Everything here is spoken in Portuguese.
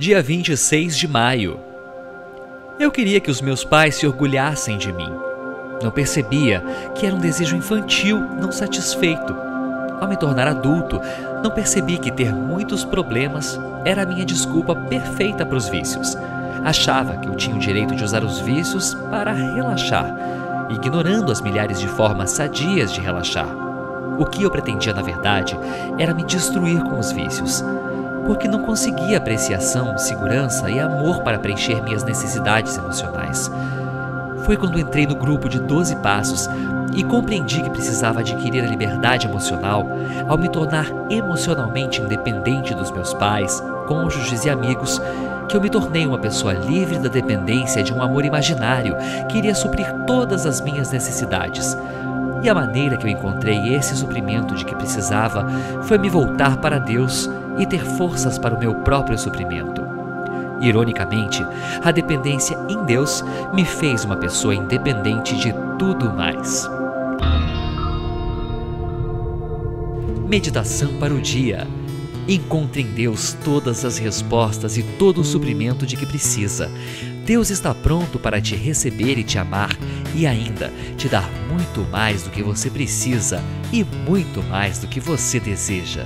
dia 26 de maio. Eu queria que os meus pais se orgulhassem de mim. Não percebia que era um desejo infantil não satisfeito. Ao me tornar adulto, não percebi que ter muitos problemas era a minha desculpa perfeita para os vícios. Achava que eu tinha o direito de usar os vícios para relaxar, ignorando as milhares de formas sadias de relaxar. O que eu pretendia, na verdade, era me destruir com os vícios porque não conseguia apreciação, segurança e amor para preencher minhas necessidades emocionais. Foi quando entrei no grupo de 12 passos e compreendi que precisava adquirir a liberdade emocional ao me tornar emocionalmente independente dos meus pais, cônjuges e amigos, que eu me tornei uma pessoa livre da dependência de um amor imaginário que iria suprir todas as minhas necessidades. E a maneira que eu encontrei esse suprimento de que precisava foi me voltar para Deus e ter forças para o meu próprio suprimento. Ironicamente, a dependência em Deus me fez uma pessoa independente de tudo mais. Meditação para o dia. Encontre em Deus todas as respostas e todo o suprimento de que precisa. Deus está pronto para te receber e te amar e ainda te dar muito mais do que você precisa e muito mais do que você deseja.